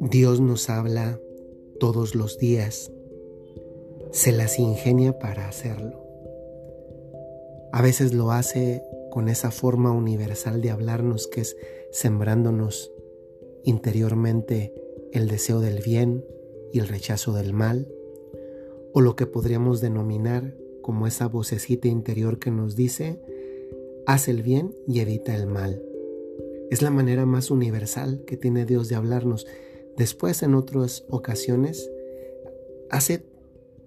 Dios nos habla todos los días, se las ingenia para hacerlo. A veces lo hace con esa forma universal de hablarnos que es sembrándonos interiormente el deseo del bien y el rechazo del mal, o lo que podríamos denominar como esa vocecita interior que nos dice, haz el bien y evita el mal. Es la manera más universal que tiene Dios de hablarnos Después, en otras ocasiones, hace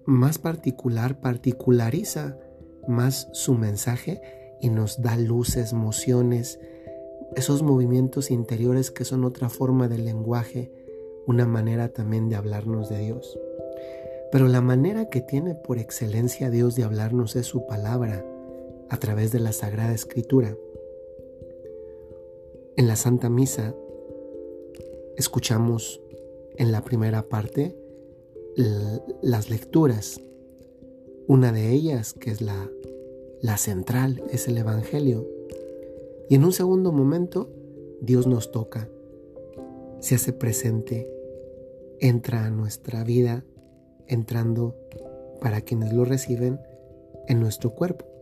más particular, particulariza más su mensaje y nos da luces, mociones, esos movimientos interiores que son otra forma del lenguaje, una manera también de hablarnos de Dios. Pero la manera que tiene por excelencia Dios de hablarnos es su palabra a través de la Sagrada Escritura. En la Santa Misa escuchamos en la primera parte las lecturas. Una de ellas, que es la, la central, es el Evangelio. Y en un segundo momento, Dios nos toca, se hace presente, entra a nuestra vida, entrando para quienes lo reciben en nuestro cuerpo.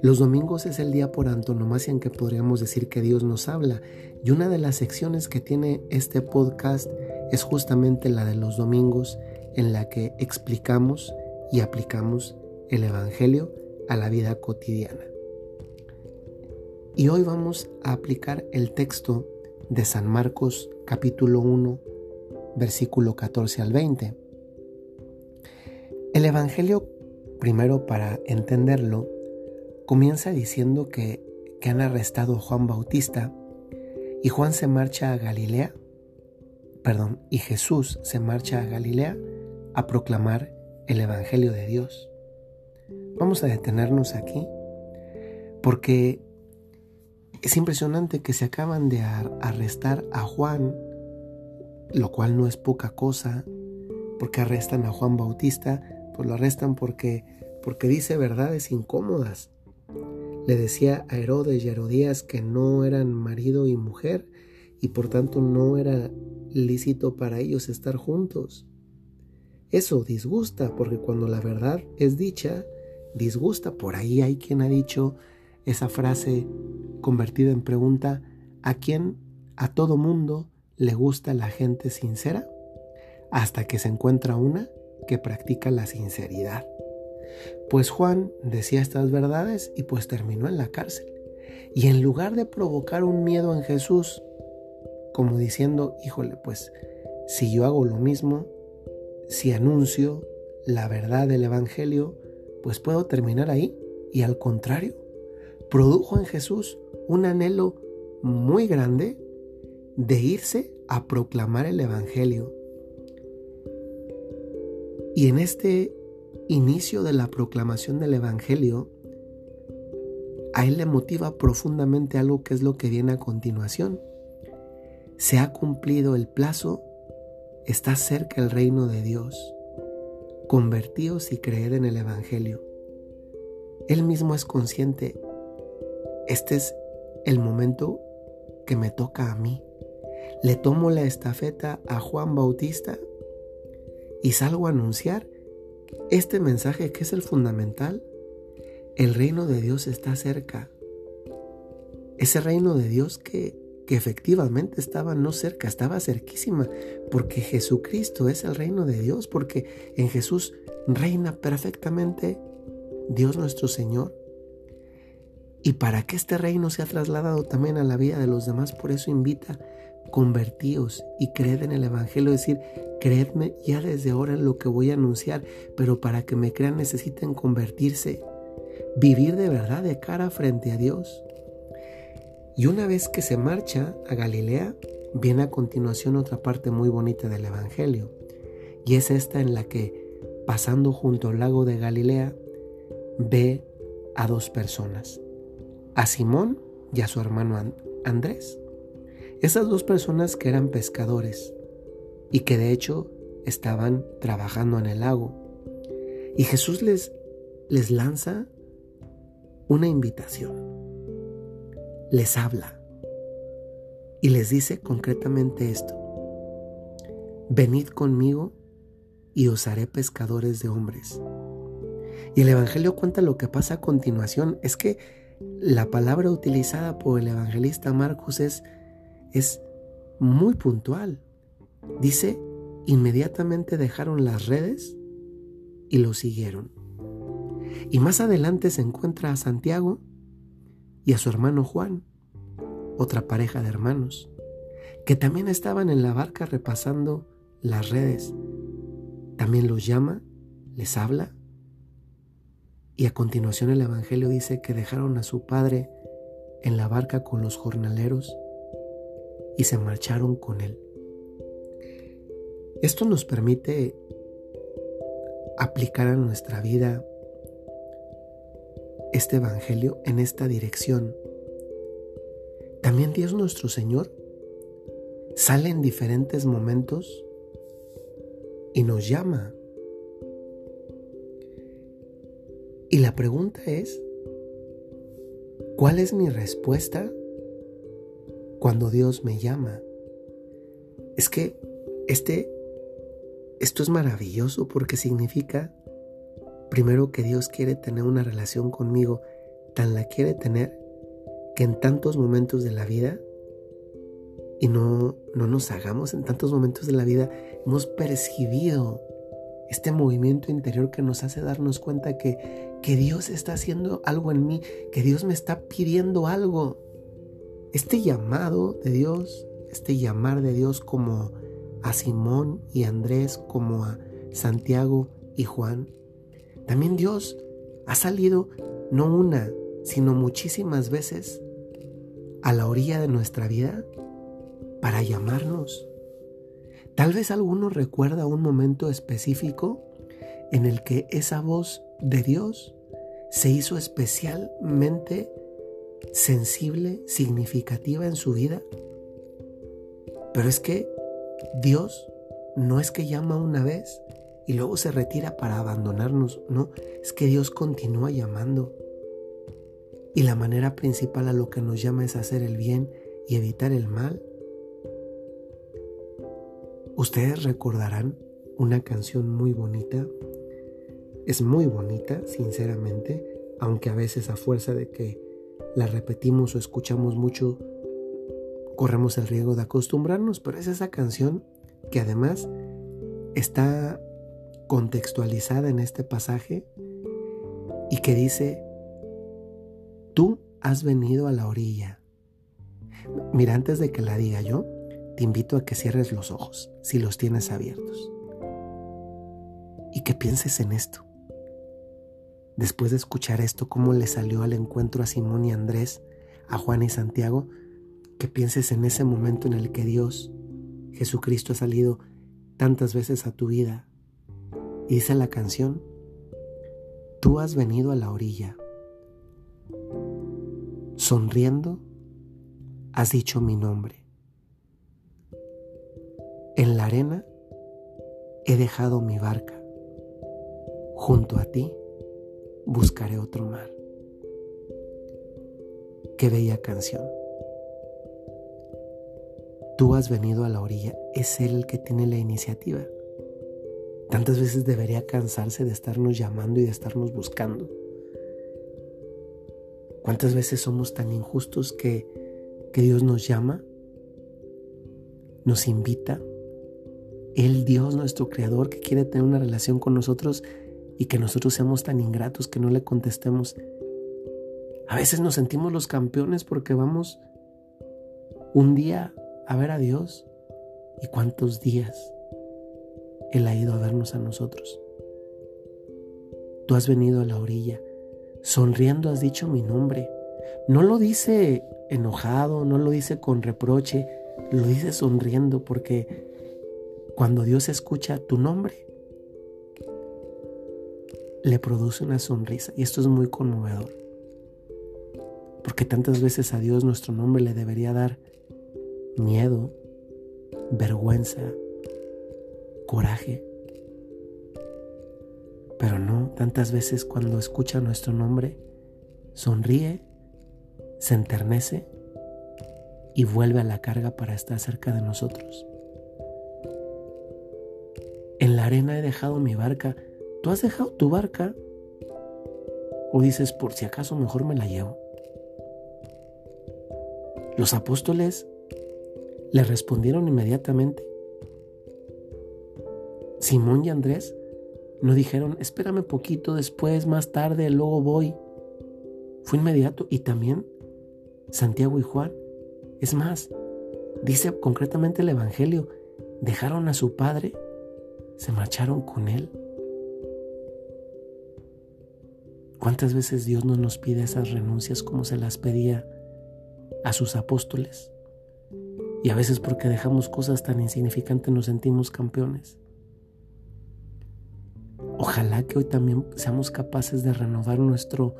Los domingos es el día por antonomasia en que podríamos decir que Dios nos habla y una de las secciones que tiene este podcast es justamente la de los domingos en la que explicamos y aplicamos el Evangelio a la vida cotidiana. Y hoy vamos a aplicar el texto de San Marcos capítulo 1 versículo 14 al 20. El Evangelio, primero para entenderlo, comienza diciendo que, han arrestado a Juan Bautista y Juan se marcha a Galilea, perdón, y Jesús se marcha a Galilea a proclamar el Evangelio de Dios. Vamos a detenernos aquí porque es impresionante que se acaban de arrestar a Juan, lo cual no es poca cosa, porque arrestan a Juan Bautista, pues lo arrestan porque, porque dice verdades incómodas le decía a Herodes y Herodías que no eran marido y mujer y por tanto no era lícito para ellos estar juntos. Eso disgusta porque cuando la verdad es dicha, disgusta. Por ahí hay quien ha dicho esa frase convertida en pregunta, ¿a quién a todo mundo le gusta la gente sincera? Hasta que se encuentra una que practica la sinceridad. Pues Juan decía estas verdades y pues terminó en la cárcel. Y en lugar de provocar un miedo en Jesús, como diciendo, híjole, pues si yo hago lo mismo, si anuncio la verdad del Evangelio, pues puedo terminar ahí. Y al contrario, produjo en Jesús un anhelo muy grande de irse a proclamar el Evangelio. Y en este inicio de la proclamación del Evangelio, a él le motiva profundamente algo que es lo que viene a continuación. Se ha cumplido el plazo, está cerca el reino de Dios. Convertíos y creed en el Evangelio. Él mismo es consciente, este es el momento que me toca a mí. Le tomo la estafeta a Juan Bautista y salgo a anunciar este mensaje que es el fundamental, el reino de Dios está cerca. Ese reino de Dios que, efectivamente estaba no cerca, estaba cerquísima, porque Jesucristo es el reino de Dios, porque en Jesús reina perfectamente Dios nuestro Señor. Y para que este reino sea trasladado también a la vida de los demás, por eso invita, convertíos y creed en el Evangelio, es decir, creedme ya desde ahora en lo que voy a anunciar, pero para que me crean necesiten convertirse, vivir de verdad de cara frente a Dios. Y una vez que se marcha a Galilea, viene a continuación otra parte muy bonita del Evangelio, y es esta en la que, pasando junto al lago de Galilea, ve a dos personas, a Simón y a su hermano Andrés. Esas dos personas que eran pescadores y que de hecho estaban trabajando en el lago. Y Jesús les, les lanza una invitación. Les habla y les dice concretamente esto. Venid conmigo y os haré pescadores de hombres. Y el Evangelio cuenta lo que pasa a continuación. Es que la palabra utilizada por el evangelista Marcos es, es muy puntual. Dice, inmediatamente dejaron las redes y lo siguieron. Y más adelante se encuentra a Santiago y a su hermano Juan, otra pareja de hermanos, que también estaban en la barca repasando las redes. También los llama, les habla y a continuación el Evangelio dice que dejaron a su padre en la barca con los jornaleros y se marcharon con él. Esto nos permite aplicar a nuestra vida este Evangelio en esta dirección. También Dios nuestro Señor sale en diferentes momentos y nos llama. Y la pregunta es, ¿cuál es mi respuesta cuando Dios me llama? Es que este esto es maravilloso porque significa, primero, que Dios quiere tener una relación conmigo, tan la quiere tener, que en tantos momentos de la vida, y no, no nos hagamos, en tantos momentos de la vida hemos percibido este movimiento interior que nos hace darnos cuenta que, que Dios está haciendo algo en mí, que Dios me está pidiendo algo. Este llamado de Dios, este llamar de Dios como a Simón y Andrés como a Santiago y Juan. También Dios ha salido no una, sino muchísimas veces a la orilla de nuestra vida para llamarnos. Tal vez alguno recuerda un momento específico en el que esa voz de Dios se hizo especialmente sensible, significativa en su vida. Pero es que Dios no es que llama una vez y luego se retira para abandonarnos, no, es que Dios continúa llamando. Y la manera principal a lo que nos llama es hacer el bien y evitar el mal. Ustedes recordarán una canción muy bonita. Es muy bonita, sinceramente, aunque a veces a fuerza de que la repetimos o escuchamos mucho, corremos el riesgo de acostumbrarnos, pero es esa canción que además está contextualizada en este pasaje y que dice, tú has venido a la orilla. Mira, antes de que la diga yo, te invito a que cierres los ojos, si los tienes abiertos, y que pienses en esto. Después de escuchar esto, cómo le salió al encuentro a Simón y Andrés, a Juan y Santiago, que pienses en ese momento en el que Dios, Jesucristo, ha salido tantas veces a tu vida. Y dice la canción, tú has venido a la orilla. Sonriendo, has dicho mi nombre. En la arena he dejado mi barca. Junto a ti buscaré otro mar. Qué bella canción. Tú has venido a la orilla, es Él el que tiene la iniciativa. Tantas veces debería cansarse de estarnos llamando y de estarnos buscando. ¿Cuántas veces somos tan injustos que, que Dios nos llama, nos invita? El Dios, nuestro Creador, que quiere tener una relación con nosotros y que nosotros seamos tan ingratos que no le contestemos. A veces nos sentimos los campeones porque vamos un día a ver a Dios y cuántos días Él ha ido a vernos a nosotros. Tú has venido a la orilla, sonriendo has dicho mi nombre. No lo dice enojado, no lo dice con reproche, lo dice sonriendo porque cuando Dios escucha tu nombre, le produce una sonrisa y esto es muy conmovedor. Porque tantas veces a Dios nuestro nombre le debería dar miedo, vergüenza, coraje. Pero no, tantas veces cuando escucha nuestro nombre, sonríe, se enternece y vuelve a la carga para estar cerca de nosotros. En la arena he dejado mi barca. ¿Tú has dejado tu barca? ¿O dices, por si acaso mejor me la llevo? Los apóstoles le respondieron inmediatamente. Simón y Andrés no dijeron, espérame poquito después, más tarde, luego voy. Fue inmediato y también Santiago y Juan. Es más, dice concretamente el Evangelio, dejaron a su padre, se marcharon con él. ¿Cuántas veces Dios no nos pide esas renuncias como se las pedía a sus apóstoles? Y a veces porque dejamos cosas tan insignificantes nos sentimos campeones. Ojalá que hoy también seamos capaces de renovar nuestro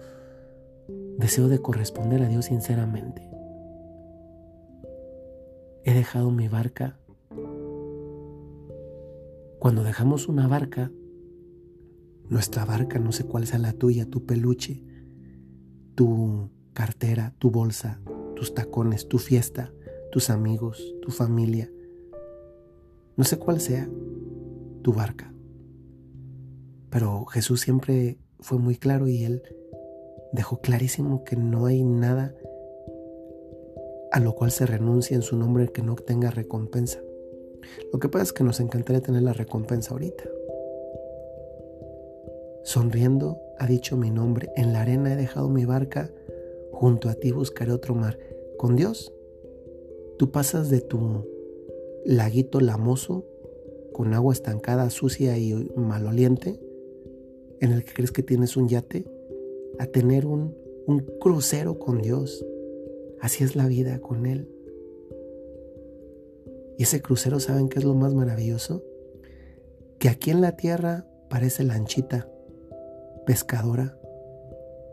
deseo de corresponder a Dios sinceramente. He dejado mi barca. Cuando dejamos una barca, nuestra barca, no sé cuál sea la tuya, tu peluche, tu cartera, tu bolsa, tus tacones, tu fiesta, tus amigos, tu familia, no sé cuál sea tu barca. Pero Jesús siempre fue muy claro y él dejó clarísimo que no hay nada a lo cual se renuncia en su nombre que no tenga recompensa. Lo que pasa es que nos encantaría tener la recompensa ahorita. Sonriendo ha dicho mi nombre, en la arena he dejado mi barca, junto a ti buscaré otro mar. Con Dios, tú pasas de tu laguito lamoso, con agua estancada, sucia y maloliente, en el que crees que tienes un yate, a tener un, un crucero con Dios. Así es la vida con Él. Y ese crucero, ¿saben qué es lo más maravilloso? Que aquí en la tierra parece lanchita pescadora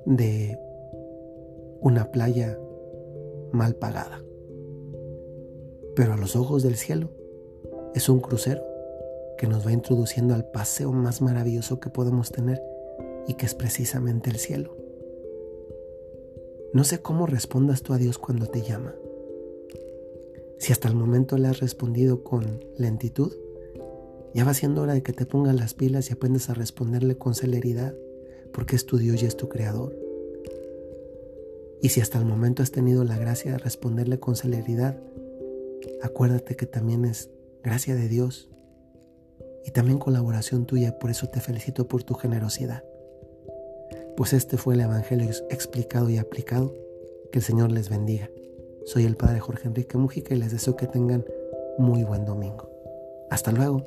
de una playa mal pagada. Pero a los ojos del cielo es un crucero que nos va introduciendo al paseo más maravilloso que podemos tener y que es precisamente el cielo. No sé cómo respondas tú a Dios cuando te llama. Si hasta el momento le has respondido con lentitud, ya va siendo hora de que te pongas las pilas y aprendas a responderle con celeridad, porque es tu Dios y es tu Creador. Y si hasta el momento has tenido la gracia de responderle con celeridad, acuérdate que también es gracia de Dios y también colaboración tuya, por eso te felicito por tu generosidad. Pues este fue el Evangelio explicado y aplicado. Que el Señor les bendiga. Soy el Padre Jorge Enrique Mujica y les deseo que tengan muy buen domingo. Hasta luego.